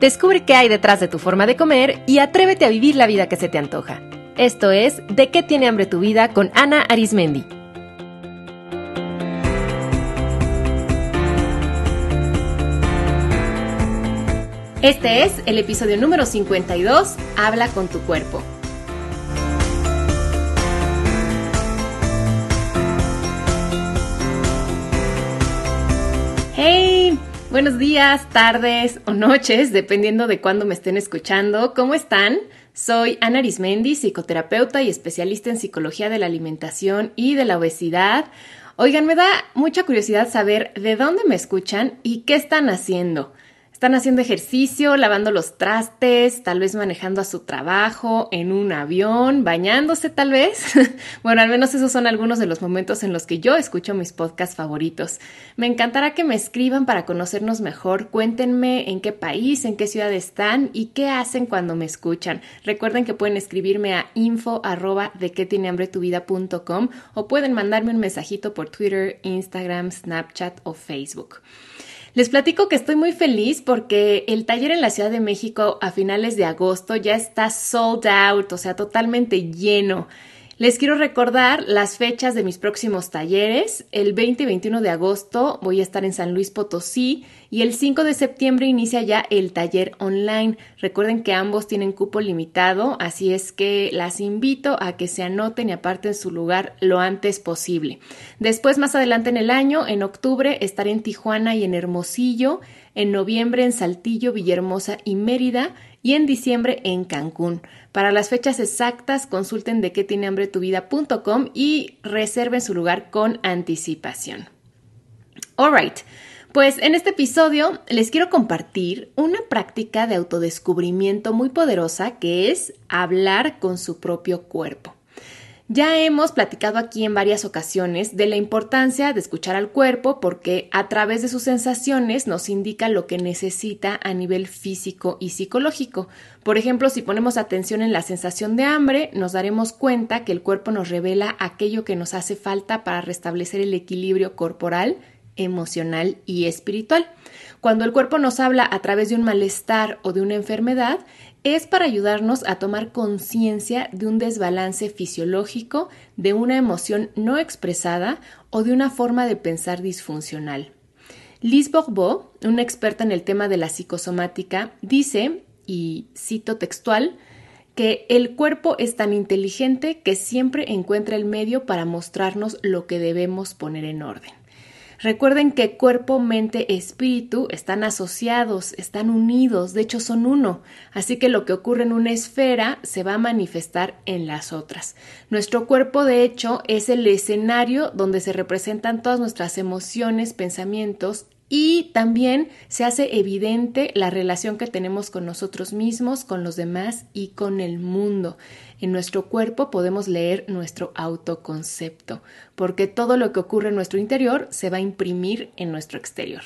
Descubre qué hay detrás de tu forma de comer y atrévete a vivir la vida que se te antoja. Esto es De qué tiene hambre tu vida con Ana Arismendi. Este es el episodio número 52, Habla con tu cuerpo. Hey, buenos días, tardes o noches, dependiendo de cuándo me estén escuchando. ¿Cómo están? Soy Ana Arismendi, psicoterapeuta y especialista en psicología de la alimentación y de la obesidad. Oigan, me da mucha curiosidad saber de dónde me escuchan y qué están haciendo. Están haciendo ejercicio, lavando los trastes, tal vez manejando a su trabajo, en un avión, bañándose tal vez. bueno, al menos esos son algunos de los momentos en los que yo escucho mis podcasts favoritos. Me encantará que me escriban para conocernos mejor. Cuéntenme en qué país, en qué ciudad están y qué hacen cuando me escuchan. Recuerden que pueden escribirme a info arroba de qué tiene hambre tu vida o pueden mandarme un mensajito por Twitter, Instagram, Snapchat o Facebook. Les platico que estoy muy feliz porque el taller en la Ciudad de México a finales de agosto ya está sold out, o sea, totalmente lleno. Les quiero recordar las fechas de mis próximos talleres. El 20 y 21 de agosto voy a estar en San Luis Potosí y el 5 de septiembre inicia ya el taller online. Recuerden que ambos tienen cupo limitado, así es que las invito a que se anoten y aparten su lugar lo antes posible. Después, más adelante en el año, en octubre, estaré en Tijuana y en Hermosillo, en noviembre en Saltillo, Villahermosa y Mérida y en diciembre en Cancún. Para las fechas exactas, consulten de qué tiene hambre tu y reserven su lugar con anticipación. Alright, pues en este episodio les quiero compartir una práctica de autodescubrimiento muy poderosa que es hablar con su propio cuerpo. Ya hemos platicado aquí en varias ocasiones de la importancia de escuchar al cuerpo porque a través de sus sensaciones nos indica lo que necesita a nivel físico y psicológico. Por ejemplo, si ponemos atención en la sensación de hambre, nos daremos cuenta que el cuerpo nos revela aquello que nos hace falta para restablecer el equilibrio corporal, emocional y espiritual. Cuando el cuerpo nos habla a través de un malestar o de una enfermedad, es para ayudarnos a tomar conciencia de un desbalance fisiológico, de una emoción no expresada o de una forma de pensar disfuncional. Liz Bourbeau, una experta en el tema de la psicosomática, dice, y cito textual, que el cuerpo es tan inteligente que siempre encuentra el medio para mostrarnos lo que debemos poner en orden. Recuerden que cuerpo, mente, espíritu están asociados, están unidos, de hecho son uno, así que lo que ocurre en una esfera se va a manifestar en las otras. Nuestro cuerpo, de hecho, es el escenario donde se representan todas nuestras emociones, pensamientos y también se hace evidente la relación que tenemos con nosotros mismos, con los demás y con el mundo. En nuestro cuerpo podemos leer nuestro autoconcepto, porque todo lo que ocurre en nuestro interior se va a imprimir en nuestro exterior.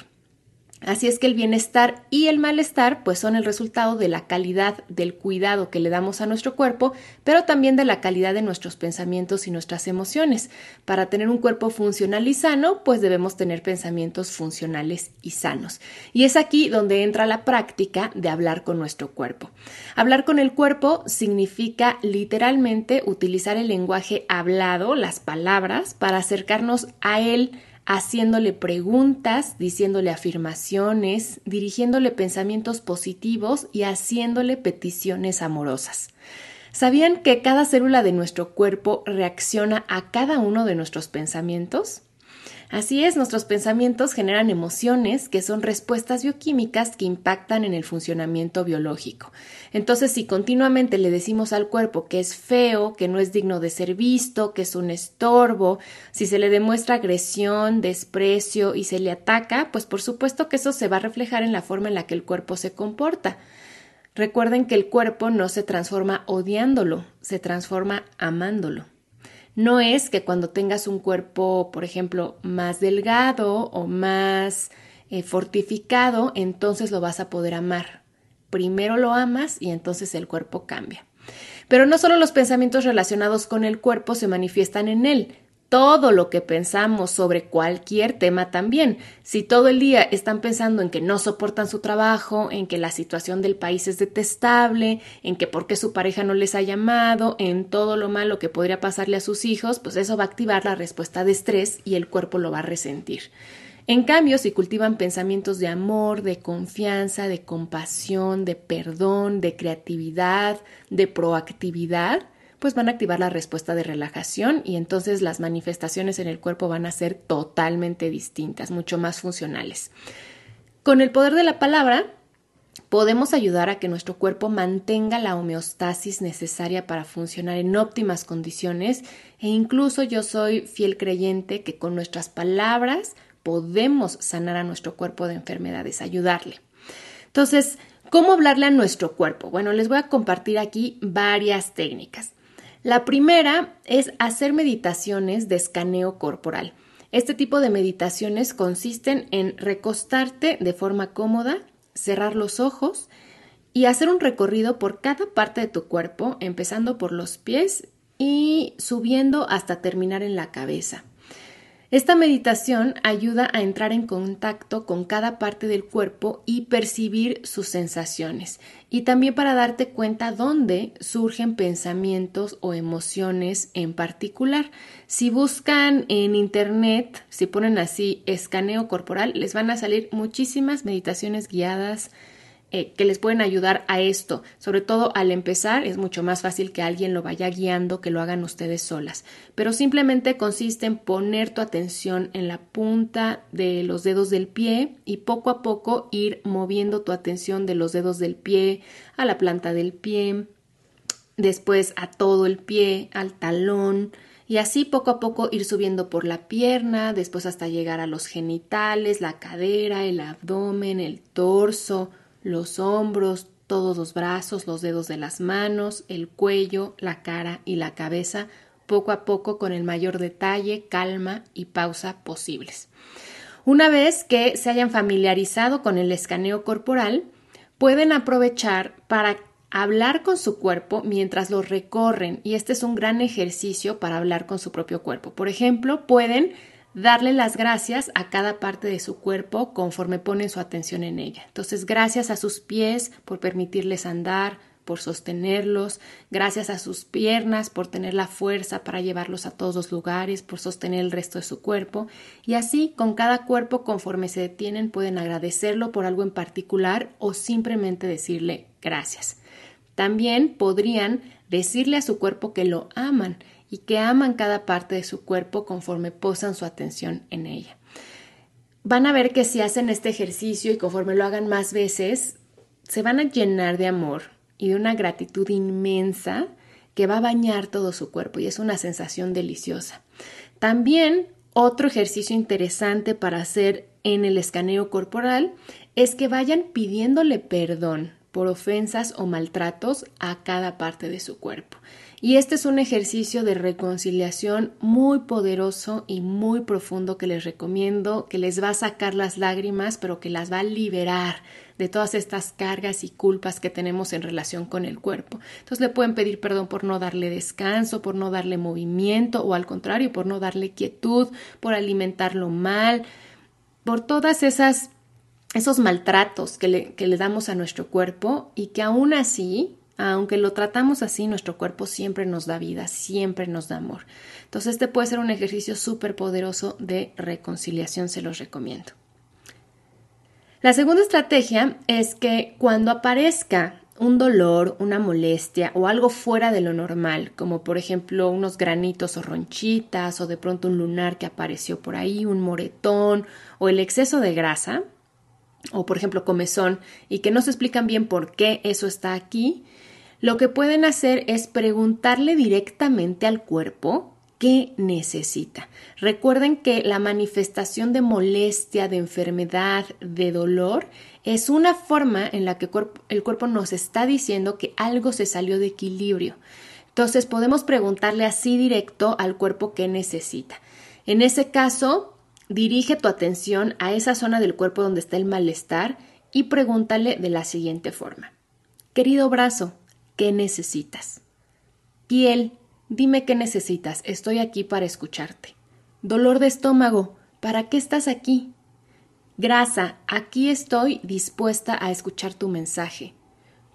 Así es que el bienestar y el malestar pues son el resultado de la calidad del cuidado que le damos a nuestro cuerpo, pero también de la calidad de nuestros pensamientos y nuestras emociones. Para tener un cuerpo funcional y sano, pues debemos tener pensamientos funcionales y sanos. Y es aquí donde entra la práctica de hablar con nuestro cuerpo. Hablar con el cuerpo significa literalmente utilizar el lenguaje hablado, las palabras, para acercarnos a él haciéndole preguntas, diciéndole afirmaciones, dirigiéndole pensamientos positivos y haciéndole peticiones amorosas. ¿Sabían que cada célula de nuestro cuerpo reacciona a cada uno de nuestros pensamientos? Así es, nuestros pensamientos generan emociones que son respuestas bioquímicas que impactan en el funcionamiento biológico. Entonces, si continuamente le decimos al cuerpo que es feo, que no es digno de ser visto, que es un estorbo, si se le demuestra agresión, desprecio y se le ataca, pues por supuesto que eso se va a reflejar en la forma en la que el cuerpo se comporta. Recuerden que el cuerpo no se transforma odiándolo, se transforma amándolo. No es que cuando tengas un cuerpo, por ejemplo, más delgado o más eh, fortificado, entonces lo vas a poder amar. Primero lo amas y entonces el cuerpo cambia. Pero no solo los pensamientos relacionados con el cuerpo se manifiestan en él, todo lo que pensamos sobre cualquier tema también. Si todo el día están pensando en que no soportan su trabajo, en que la situación del país es detestable, en que por qué su pareja no les ha llamado, en todo lo malo que podría pasarle a sus hijos, pues eso va a activar la respuesta de estrés y el cuerpo lo va a resentir. En cambio, si cultivan pensamientos de amor, de confianza, de compasión, de perdón, de creatividad, de proactividad, pues van a activar la respuesta de relajación y entonces las manifestaciones en el cuerpo van a ser totalmente distintas, mucho más funcionales. Con el poder de la palabra, podemos ayudar a que nuestro cuerpo mantenga la homeostasis necesaria para funcionar en óptimas condiciones e incluso yo soy fiel creyente que con nuestras palabras podemos sanar a nuestro cuerpo de enfermedades, ayudarle. Entonces, ¿cómo hablarle a nuestro cuerpo? Bueno, les voy a compartir aquí varias técnicas. La primera es hacer meditaciones de escaneo corporal. Este tipo de meditaciones consisten en recostarte de forma cómoda, cerrar los ojos y hacer un recorrido por cada parte de tu cuerpo, empezando por los pies y subiendo hasta terminar en la cabeza. Esta meditación ayuda a entrar en contacto con cada parte del cuerpo y percibir sus sensaciones y también para darte cuenta dónde surgen pensamientos o emociones en particular. Si buscan en internet, si ponen así escaneo corporal, les van a salir muchísimas meditaciones guiadas eh, que les pueden ayudar a esto. Sobre todo al empezar es mucho más fácil que alguien lo vaya guiando que lo hagan ustedes solas. Pero simplemente consiste en poner tu atención en la punta de los dedos del pie y poco a poco ir moviendo tu atención de los dedos del pie a la planta del pie, después a todo el pie, al talón, y así poco a poco ir subiendo por la pierna, después hasta llegar a los genitales, la cadera, el abdomen, el torso, los hombros, todos los brazos, los dedos de las manos, el cuello, la cara y la cabeza, poco a poco con el mayor detalle, calma y pausa posibles. Una vez que se hayan familiarizado con el escaneo corporal, pueden aprovechar para hablar con su cuerpo mientras lo recorren y este es un gran ejercicio para hablar con su propio cuerpo. Por ejemplo, pueden darle las gracias a cada parte de su cuerpo conforme ponen su atención en ella. Entonces, gracias a sus pies por permitirles andar, por sostenerlos, gracias a sus piernas por tener la fuerza para llevarlos a todos los lugares, por sostener el resto de su cuerpo, y así con cada cuerpo conforme se detienen pueden agradecerlo por algo en particular o simplemente decirle gracias. También podrían decirle a su cuerpo que lo aman y que aman cada parte de su cuerpo conforme posan su atención en ella. Van a ver que si hacen este ejercicio y conforme lo hagan más veces, se van a llenar de amor y de una gratitud inmensa que va a bañar todo su cuerpo y es una sensación deliciosa. También otro ejercicio interesante para hacer en el escaneo corporal es que vayan pidiéndole perdón por ofensas o maltratos a cada parte de su cuerpo. Y este es un ejercicio de reconciliación muy poderoso y muy profundo que les recomiendo, que les va a sacar las lágrimas, pero que las va a liberar de todas estas cargas y culpas que tenemos en relación con el cuerpo. Entonces le pueden pedir perdón por no darle descanso, por no darle movimiento o al contrario, por no darle quietud, por alimentarlo mal, por todas esas esos maltratos que le, que le damos a nuestro cuerpo y que aún así aunque lo tratamos así, nuestro cuerpo siempre nos da vida, siempre nos da amor. Entonces este puede ser un ejercicio súper poderoso de reconciliación, se los recomiendo. La segunda estrategia es que cuando aparezca un dolor, una molestia o algo fuera de lo normal, como por ejemplo unos granitos o ronchitas o de pronto un lunar que apareció por ahí, un moretón o el exceso de grasa, o por ejemplo comezón y que no se explican bien por qué eso está aquí, lo que pueden hacer es preguntarle directamente al cuerpo qué necesita. Recuerden que la manifestación de molestia, de enfermedad, de dolor es una forma en la que el cuerpo nos está diciendo que algo se salió de equilibrio. Entonces podemos preguntarle así directo al cuerpo qué necesita. En ese caso, dirige tu atención a esa zona del cuerpo donde está el malestar y pregúntale de la siguiente forma. Querido brazo, ¿Qué necesitas? Piel, Dime qué necesitas, estoy aquí para escucharte. Dolor de estómago, ¿para qué estás aquí? Grasa, aquí estoy dispuesta a escuchar tu mensaje.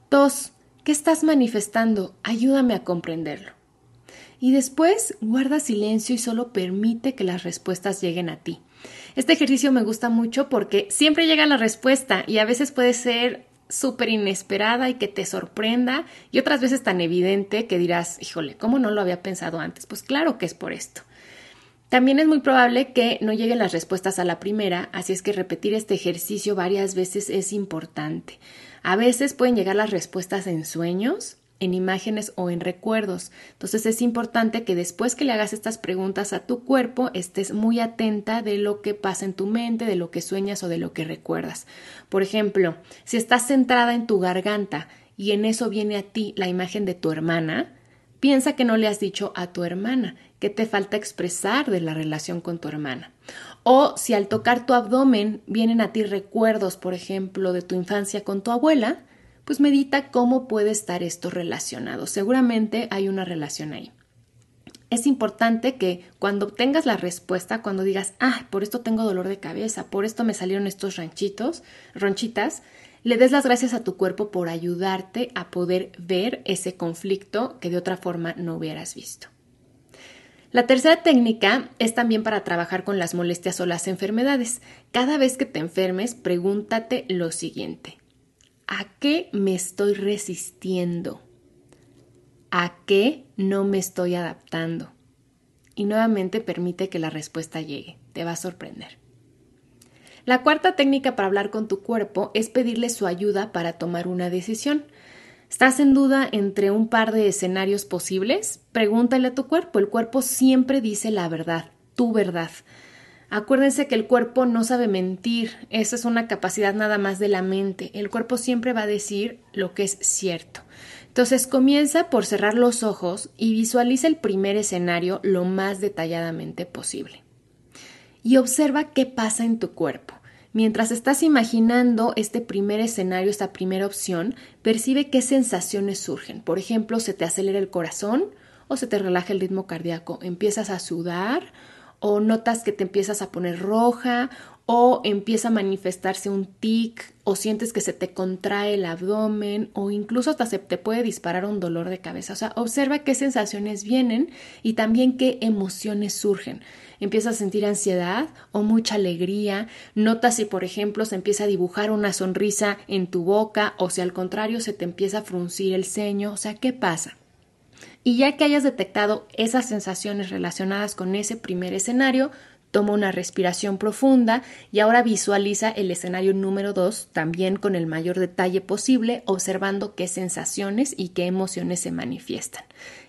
Tos, ¿qué estás manifestando? Ayúdame a comprenderlo. Y después guarda silencio y solo permite que las respuestas lleguen a ti. Este ejercicio me gusta mucho porque siempre llega la respuesta y a veces puede ser súper inesperada y que te sorprenda y otras veces tan evidente que dirás, híjole, ¿cómo no lo había pensado antes? Pues claro que es por esto. También es muy probable que no lleguen las respuestas a la primera, así es que repetir este ejercicio varias veces es importante. A veces pueden llegar las respuestas en sueños, en imágenes o en recuerdos. Entonces es importante que después que le hagas estas preguntas a tu cuerpo estés muy atenta de lo que pasa en tu mente, de lo que sueñas o de lo que recuerdas. Por ejemplo, si estás centrada en tu garganta y en eso viene a ti la imagen de tu hermana, piensa que no le has dicho a tu hermana qué te falta expresar de la relación con tu hermana. O si al tocar tu abdomen vienen a ti recuerdos, por ejemplo, de tu infancia con tu abuela, pues medita cómo puede estar esto relacionado. Seguramente hay una relación ahí. Es importante que cuando obtengas la respuesta, cuando digas, ah, por esto tengo dolor de cabeza, por esto me salieron estos ranchitos, ronchitas, le des las gracias a tu cuerpo por ayudarte a poder ver ese conflicto que de otra forma no hubieras visto. La tercera técnica es también para trabajar con las molestias o las enfermedades. Cada vez que te enfermes, pregúntate lo siguiente. ¿A qué me estoy resistiendo? ¿A qué no me estoy adaptando? Y nuevamente permite que la respuesta llegue. Te va a sorprender. La cuarta técnica para hablar con tu cuerpo es pedirle su ayuda para tomar una decisión. ¿Estás en duda entre un par de escenarios posibles? Pregúntale a tu cuerpo. El cuerpo siempre dice la verdad, tu verdad. Acuérdense que el cuerpo no sabe mentir, esa es una capacidad nada más de la mente. El cuerpo siempre va a decir lo que es cierto. Entonces comienza por cerrar los ojos y visualiza el primer escenario lo más detalladamente posible. Y observa qué pasa en tu cuerpo. Mientras estás imaginando este primer escenario, esta primera opción, percibe qué sensaciones surgen. Por ejemplo, se te acelera el corazón o se te relaja el ritmo cardíaco. Empiezas a sudar o notas que te empiezas a poner roja o empieza a manifestarse un tic o sientes que se te contrae el abdomen o incluso hasta se te puede disparar un dolor de cabeza. O sea, observa qué sensaciones vienen y también qué emociones surgen empiezas a sentir ansiedad o mucha alegría, notas si por ejemplo se empieza a dibujar una sonrisa en tu boca o si al contrario se te empieza a fruncir el ceño, o sea, ¿qué pasa? Y ya que hayas detectado esas sensaciones relacionadas con ese primer escenario, Toma una respiración profunda y ahora visualiza el escenario número 2 también con el mayor detalle posible, observando qué sensaciones y qué emociones se manifiestan.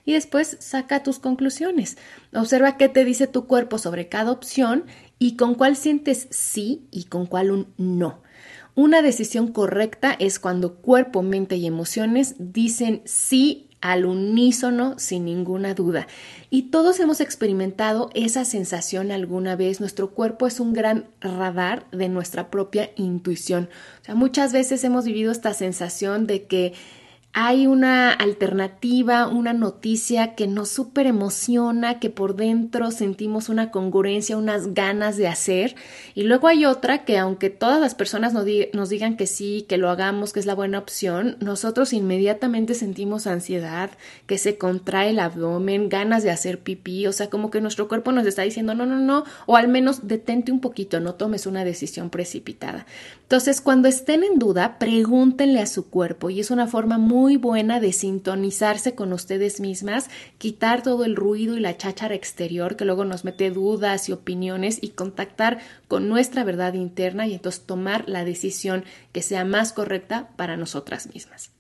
Y después saca tus conclusiones. Observa qué te dice tu cuerpo sobre cada opción y con cuál sientes sí y con cuál un no. Una decisión correcta es cuando cuerpo, mente y emociones dicen sí al unísono sin ninguna duda. Y todos hemos experimentado esa sensación alguna vez. Nuestro cuerpo es un gran radar de nuestra propia intuición. O sea, muchas veces hemos vivido esta sensación de que hay una alternativa, una noticia que nos súper emociona, que por dentro sentimos una congruencia, unas ganas de hacer. Y luego hay otra que aunque todas las personas nos, digan que sí, que lo hagamos, que es la buena opción, nosotros inmediatamente sentimos ansiedad, que se contrae el abdomen, ganas de hacer pipí, o sea, como que nuestro cuerpo nos está diciendo no, no, no, o al menos detente un poquito, no tomes una decisión precipitada. Entonces, cuando estén en duda, pregúntenle a su cuerpo y es una forma muy muy buena de sintonizarse con ustedes mismas, quitar todo el ruido y la cháchara exterior que luego nos mete dudas y opiniones y contactar con nuestra verdad interna y entonces tomar la decisión que sea más correcta para nosotras mismas.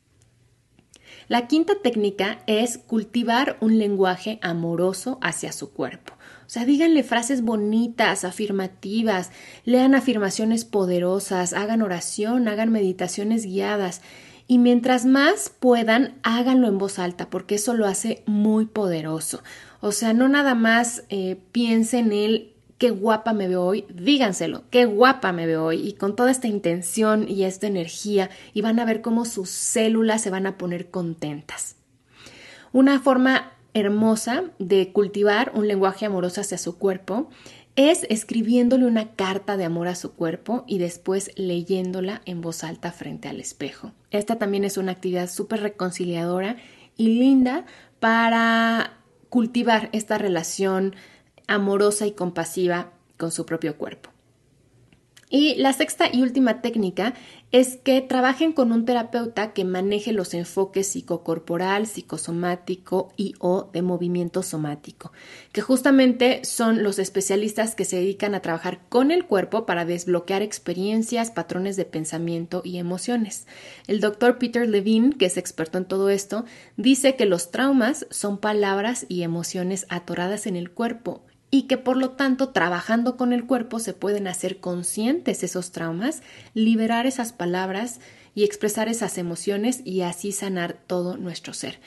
La quinta técnica es cultivar un lenguaje amoroso hacia su cuerpo. O sea, díganle frases bonitas, afirmativas, lean afirmaciones poderosas, hagan oración, hagan meditaciones guiadas y mientras más puedan, háganlo en voz alta, porque eso lo hace muy poderoso. O sea, no nada más eh, piensen en él, qué guapa me veo hoy, díganselo, qué guapa me veo hoy, y con toda esta intención y esta energía, y van a ver cómo sus células se van a poner contentas. Una forma hermosa de cultivar un lenguaje amoroso hacia su cuerpo es escribiéndole una carta de amor a su cuerpo y después leyéndola en voz alta frente al espejo. Esta también es una actividad súper reconciliadora y linda para cultivar esta relación amorosa y compasiva con su propio cuerpo. Y la sexta y última técnica es que trabajen con un terapeuta que maneje los enfoques psicocorporal, psicosomático y o de movimiento somático, que justamente son los especialistas que se dedican a trabajar con el cuerpo para desbloquear experiencias, patrones de pensamiento y emociones. El doctor Peter Levine, que es experto en todo esto, dice que los traumas son palabras y emociones atoradas en el cuerpo y que por lo tanto trabajando con el cuerpo se pueden hacer conscientes esos traumas, liberar esas palabras y expresar esas emociones y así sanar todo nuestro ser.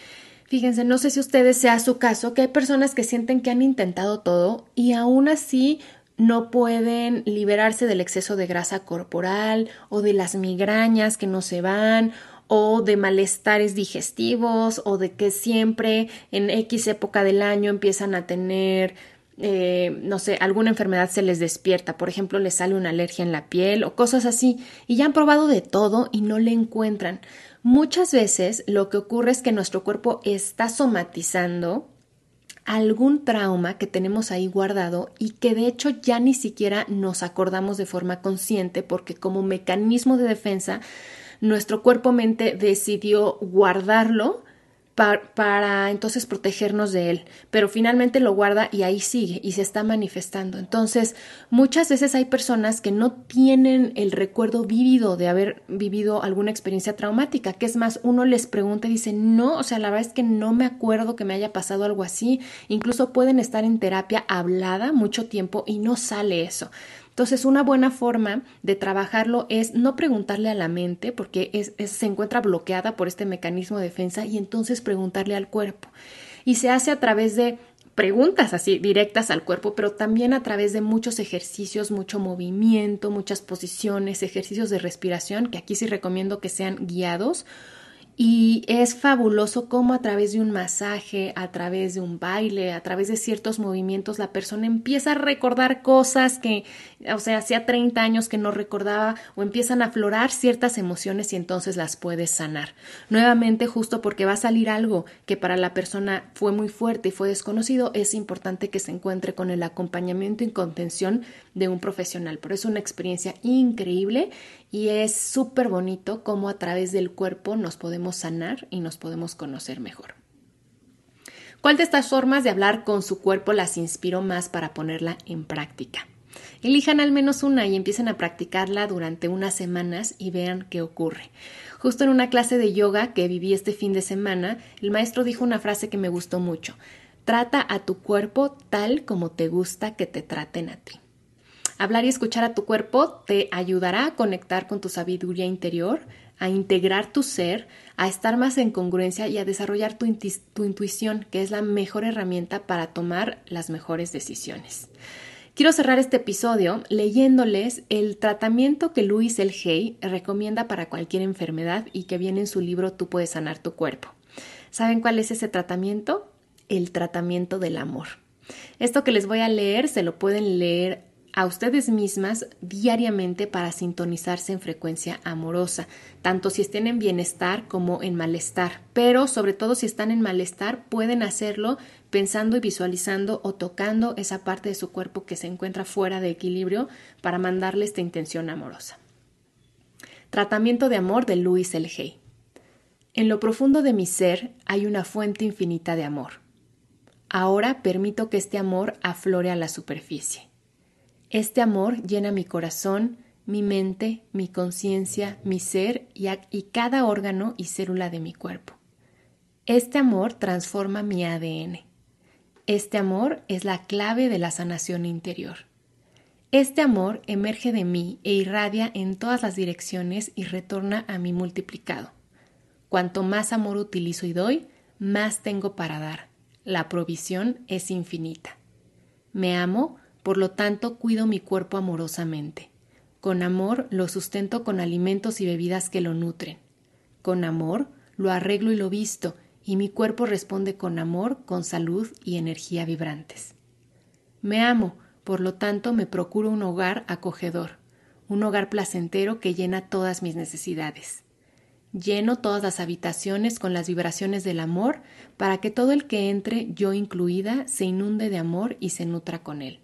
Fíjense, no sé si ustedes sea su caso, que hay personas que sienten que han intentado todo y aún así no pueden liberarse del exceso de grasa corporal o de las migrañas que no se van o de malestares digestivos o de que siempre en X época del año empiezan a tener eh, no sé, alguna enfermedad se les despierta, por ejemplo, les sale una alergia en la piel o cosas así, y ya han probado de todo y no le encuentran. Muchas veces lo que ocurre es que nuestro cuerpo está somatizando algún trauma que tenemos ahí guardado y que de hecho ya ni siquiera nos acordamos de forma consciente porque como mecanismo de defensa nuestro cuerpo-mente decidió guardarlo para, entonces protegernos de él, pero finalmente lo guarda y ahí sigue y se está manifestando. Entonces, muchas veces hay personas que no tienen el recuerdo vívido de haber vivido alguna experiencia traumática, que es más, uno les pregunta y dice, no, o sea, la verdad es que no me acuerdo que me haya pasado algo así, incluso pueden estar en terapia hablada mucho tiempo y no sale eso. Entonces, una buena forma de trabajarlo es no preguntarle a la mente, porque se encuentra bloqueada por este mecanismo de defensa, y entonces preguntarle al cuerpo. Y se hace a través de preguntas así directas al cuerpo, pero también a través de muchos ejercicios, mucho movimiento, muchas posiciones, ejercicios de respiración, que aquí sí recomiendo que sean guiados y es fabuloso cómo a través de un masaje, a través de un baile, a través de ciertos movimientos, la persona empieza a recordar cosas que, o sea, hacía 30 años que no recordaba o empiezan a aflorar ciertas emociones y entonces las puedes sanar. Nuevamente, justo porque va a salir algo que para la persona fue muy fuerte y fue desconocido, es importante que se encuentre con el acompañamiento y contención de un profesional. Pero es una experiencia increíble y es súper bonito cómo a través del cuerpo nos podemos sanar y nos podemos conocer mejor. ¿Cuál de estas formas de hablar con su cuerpo las inspiró más para ponerla en práctica? Elijan al menos una y empiecen a practicarla durante unas semanas y vean qué ocurre. Justo en una clase de yoga que viví este fin de semana, el maestro dijo una frase que me gustó mucho. Trata a tu cuerpo tal como te gusta que te traten a ti. Hablar y escuchar a tu cuerpo te ayudará a conectar con tu sabiduría interior, a integrar tu ser, a estar más en congruencia y a desarrollar tu, intuición, que es la mejor herramienta para tomar las mejores decisiones. Quiero cerrar este episodio leyéndoles el tratamiento que Luis El Hay recomienda para cualquier enfermedad y que viene en su libro Tú puedes sanar tu cuerpo. ¿Saben cuál es ese tratamiento? El tratamiento del amor. Esto que les voy a leer se lo pueden leer a ustedes mismas diariamente para sintonizarse en frecuencia amorosa, tanto si estén en bienestar como en malestar, pero sobre todo si están en malestar pueden hacerlo pensando y visualizando o tocando esa parte de su cuerpo que se encuentra fuera de equilibrio para mandarle esta intención amorosa. Tratamiento de amor de Luis. Hay. En lo profundo de mi ser hay una fuente infinita de amor. Ahora permito que este amor aflore a la superficie. Este amor llena mi corazón, mi mente, mi conciencia, mi ser y, cada órgano y célula de mi cuerpo. Este amor transforma mi ADN. Este amor es la clave de la sanación interior. Este amor emerge de mí e irradia en todas las direcciones y retorna a mí multiplicado. Cuanto más amor utilizo y doy, más tengo para dar. La provisión es infinita. Me amo por lo tanto, cuido mi cuerpo amorosamente. Con amor lo sustento con alimentos y bebidas que lo nutren. Con amor lo arreglo y lo visto, y mi cuerpo responde con amor, con salud y energía vibrantes. Me amo, por lo tanto me procuro un hogar acogedor, un hogar placentero que llena todas mis necesidades. Lleno todas las habitaciones con las vibraciones del amor para que todo el que entre, yo incluida, se inunde de amor y se nutra con él.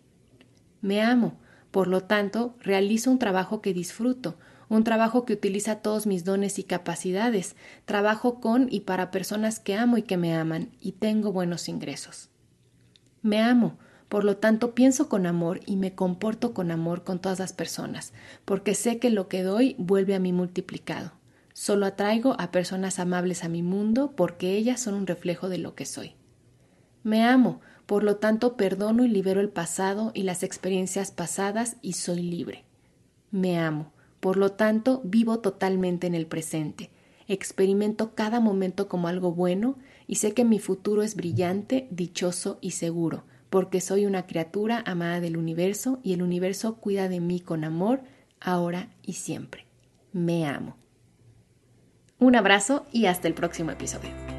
Me amo, por lo tanto, realizo un trabajo que disfruto, un trabajo que utiliza todos mis dones y capacidades, trabajo con y para personas que amo y que me aman, y tengo buenos ingresos. Me amo, por lo tanto pienso con amor y me comporto con amor con todas las personas, porque sé que lo que doy vuelve a mí multiplicado. Solo atraigo a personas amables a mi mundo porque ellas son un reflejo de lo que soy. Me amo, por lo tanto perdono y libero el pasado y las experiencias pasadas y soy libre. Me amo, por lo tanto vivo totalmente en el presente. Experimento cada momento como algo bueno y sé que mi futuro es brillante, dichoso y seguro, porque soy una criatura amada del universo y el universo cuida de mí con amor, ahora y siempre. Me amo. Un abrazo y hasta el próximo episodio.